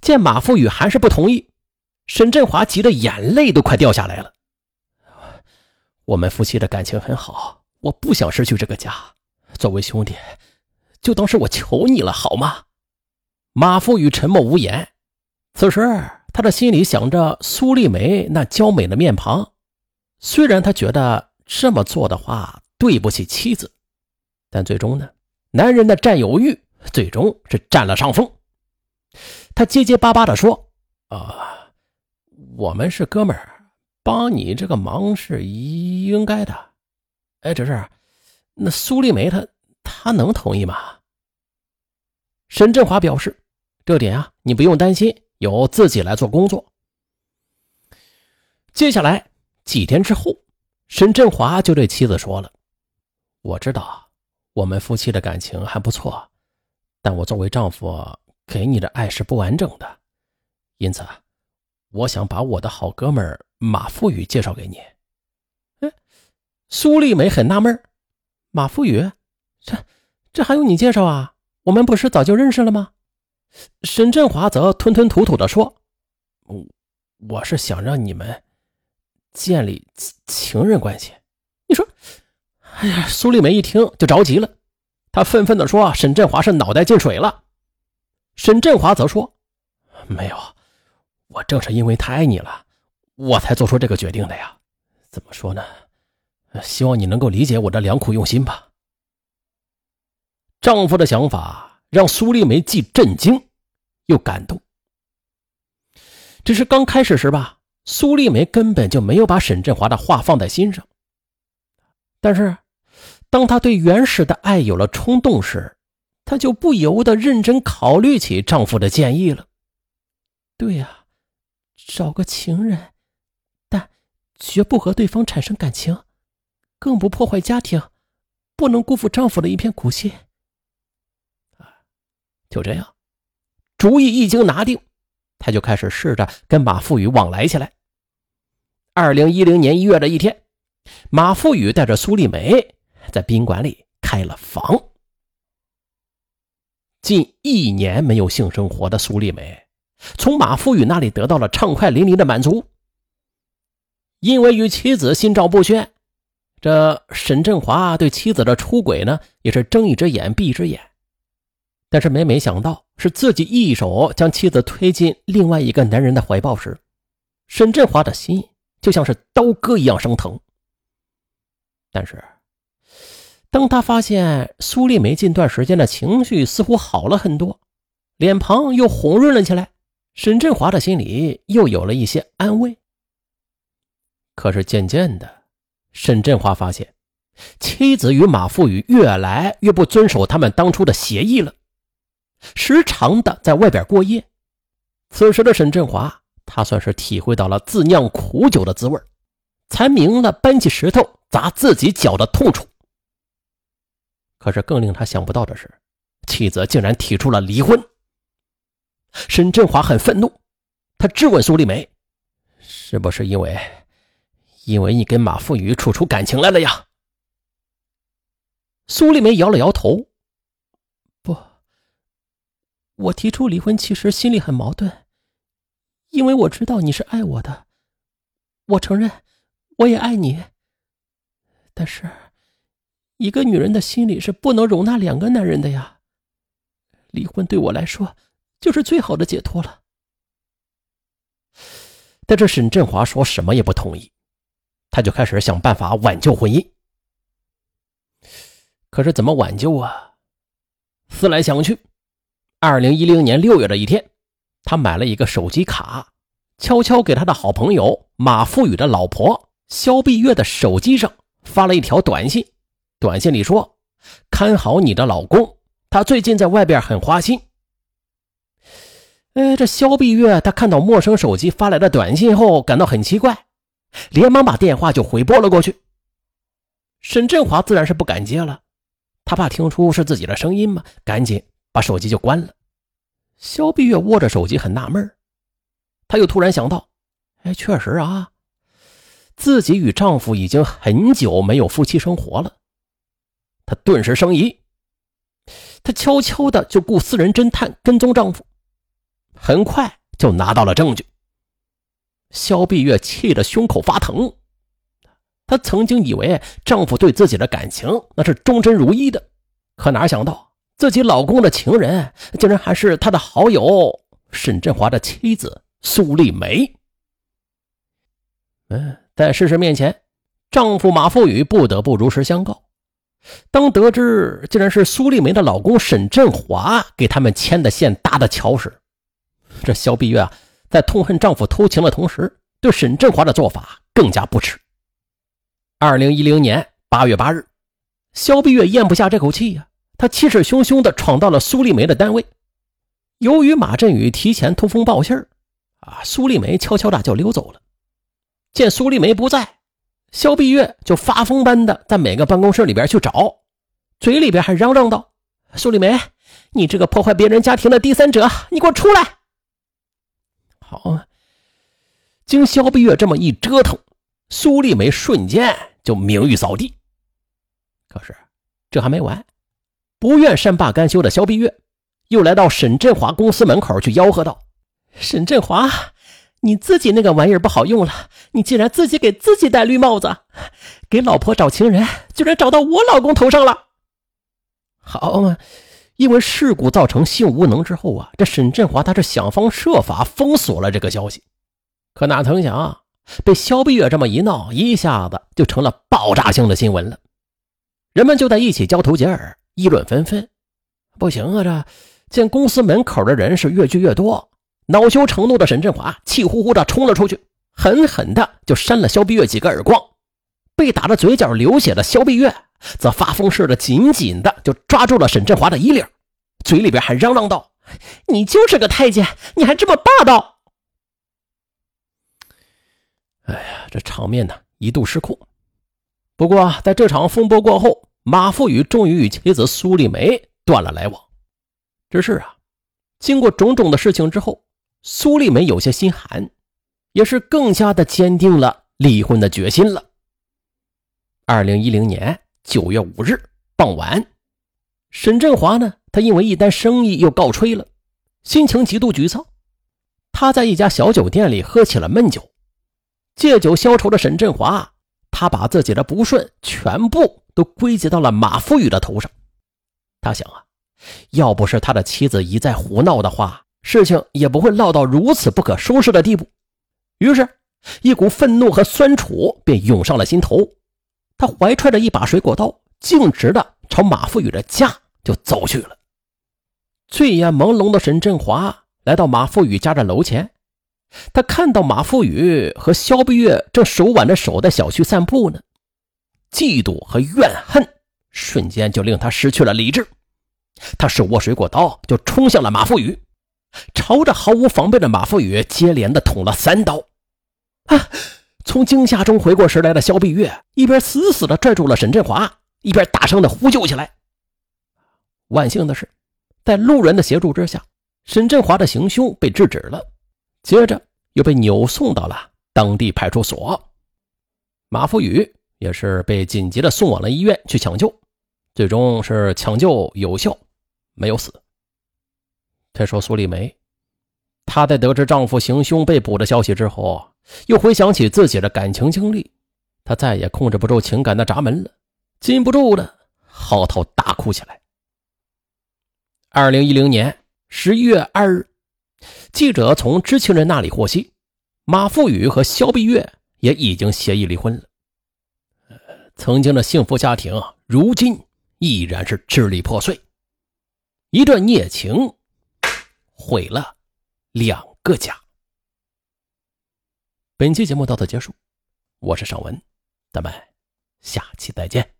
见马富宇还是不同意，沈振华急得眼泪都快掉下来了。我们夫妻的感情很好，我不想失去这个家。作为兄弟，就当是我求你了，好吗？马富宇沉默无言。此时，他的心里想着苏丽梅那娇美的面庞。虽然他觉得这么做的话对不起妻子，但最终呢，男人的占有欲最终是占了上风。他结结巴巴地说：“啊，我们是哥们儿，帮你这个忙是应该的。哎，只是那苏丽梅她她能同意吗？”沈振华表示：“这点啊，你不用担心，由自己来做工作。”接下来。几天之后，沈振华就对妻子说了：“我知道我们夫妻的感情还不错，但我作为丈夫给你的爱是不完整的，因此，我想把我的好哥们马富宇介绍给你。”哎，苏丽梅很纳闷：“马富宇，这这还用你介绍啊？我们不是早就认识了吗？”沈振华则吞吞吐吐地说：“我我是想让你们。”建立情人关系，你说，哎呀！苏丽梅一听就着急了，她愤愤地说：“沈振华是脑袋进水了。”沈振华则说：“没有，我正是因为太爱你了，我才做出这个决定的呀。怎么说呢？希望你能够理解我的良苦用心吧。”丈夫的想法让苏丽梅既震惊又感动，只是刚开始时吧。苏丽梅根本就没有把沈振华的话放在心上，但是，当她对原始的爱有了冲动时，她就不由得认真考虑起丈夫的建议了。对呀，找个情人，但绝不和对方产生感情，更不破坏家庭，不能辜负丈夫的一片苦心。就这样，主意一经拿定。他就开始试着跟马富宇往来起来。二零一零年一月的一天，马富宇带着苏丽梅在宾馆里开了房。近一年没有性生活的苏丽梅，从马富宇那里得到了畅快淋漓的满足。因为与妻子心照不宣，这沈振华对妻子的出轨呢，也是睁一只眼闭一只眼。但是每每想到是自己一手将妻子推进另外一个男人的怀抱时，沈振华的心就像是刀割一样生疼。但是，当他发现苏丽梅近段时间的情绪似乎好了很多，脸庞又红润了起来，沈振华的心里又有了一些安慰。可是渐渐的，沈振华发现妻子与马富宇越来越不遵守他们当初的协议了。时常的在外边过夜，此时的沈振华，他算是体会到了自酿苦酒的滋味，才明了搬起石头砸自己脚的痛楚。可是更令他想不到的是，妻子竟然提出了离婚。沈振华很愤怒，他质问苏丽梅：“是不是因为，因为你跟马富宇处出感情来了呀？”苏丽梅摇了摇头。不我提出离婚，其实心里很矛盾，因为我知道你是爱我的，我承认我也爱你。但是，一个女人的心里是不能容纳两个男人的呀。离婚对我来说就是最好的解脱了。但这沈振华说什么也不同意，他就开始想办法挽救婚姻。可是怎么挽救啊？思来想去。二零一零年六月的一天，他买了一个手机卡，悄悄给他的好朋友马富宇的老婆肖碧月的手机上发了一条短信。短信里说：“看好你的老公，他最近在外边很花心。”哎，这肖碧月她看到陌生手机发来的短信后，感到很奇怪，连忙把电话就回拨了过去。沈振华自然是不敢接了，他怕听出是自己的声音嘛，赶紧。把手机就关了。肖碧月握着手机很纳闷她又突然想到，哎，确实啊，自己与丈夫已经很久没有夫妻生活了。她顿时生疑，她悄悄的就雇私人侦探跟踪丈夫。很快就拿到了证据。肖碧月气得胸口发疼，她曾经以为丈夫对自己的感情那是忠贞如一的，可哪想到自己老公的情人竟然还是他的好友沈振华的妻子苏丽梅。嗯，在事实面前，丈夫马富宇不得不如实相告。当得知竟然是苏丽梅的老公沈振华给他们牵的线搭的桥时，这肖碧月啊。在痛恨丈夫偷情的同时，对沈振华的做法更加不耻。二零一零年八月八日，肖碧月咽不下这口气呀，她气势汹汹地闯到了苏丽梅的单位。由于马振宇提前通风报信儿，啊，苏丽梅悄悄的就溜走了。见苏丽梅不在，肖碧月就发疯般的在每个办公室里边去找，嘴里边还嚷嚷道：“苏丽梅，你这个破坏别人家庭的第三者，你给我出来！”好啊！经肖碧月这么一折腾，苏丽梅瞬间就名誉扫地。可是这还没完，不愿善罢甘休的肖碧月又来到沈振华公司门口去吆喝道：“沈振华，你自己那个玩意儿不好用了，你竟然自己给自己戴绿帽子，给老婆找情人，居然找到我老公头上了！”好嘛！因为事故造成性无能之后啊，这沈振华他是想方设法封锁了这个消息，可哪曾想被肖碧月这么一闹，一下子就成了爆炸性的新闻了。人们就在一起交头接耳，议论纷纷。不行啊，这见公司门口的人是越聚越多，恼羞成怒的沈振华气呼呼的冲了出去，狠狠的就扇了肖碧月几个耳光。被打的嘴角流血的肖碧月。则发疯似的，紧紧的就抓住了沈振华的衣领，嘴里边还嚷嚷道：“你就是个太监，你还这么霸道！”哎呀，这场面呢一度失控。不过，在这场风波过后，马富宇终于与妻子苏丽梅断了来往。只是啊，经过种种的事情之后，苏丽梅有些心寒，也是更加的坚定了离婚的决心了。二零一零年。九月五日傍晚，沈振华呢？他因为一单生意又告吹了，心情极度沮丧。他在一家小酒店里喝起了闷酒，借酒消愁的沈振华，他把自己的不顺全部都归结到了马富宇的头上。他想啊，要不是他的妻子一再胡闹的话，事情也不会闹到如此不可收拾的地步。于是，一股愤怒和酸楚便涌上了心头。他怀揣着一把水果刀，径直的朝马富宇的家就走去了。醉眼朦胧的沈振华来到马富宇家的楼前，他看到马富宇和肖碧月正手挽着手在小区散步呢，嫉妒和怨恨瞬间就令他失去了理智。他手握水果刀就冲向了马富宇，朝着毫无防备的马富宇接连的捅了三刀。啊！从惊吓中回过神来的肖碧月，一边死死的拽住了沈振华，一边大声的呼救起来。万幸的是，在路人的协助之下，沈振华的行凶被制止了，接着又被扭送到了当地派出所。马富宇也是被紧急的送往了医院去抢救，最终是抢救有效，没有死。再说苏丽梅，她在得知丈夫行凶被捕的消息之后。又回想起自己的感情经历，她再也控制不住情感的闸门了，禁不住的嚎啕大哭起来。二零一零年十一月二日，记者从知情人那里获悉，马富宇和肖碧月也已经协议离婚了。曾经的幸福家庭，如今依然是支离破碎，一段孽情毁了两个家。本期节目到此结束，我是尚文，咱们下期再见。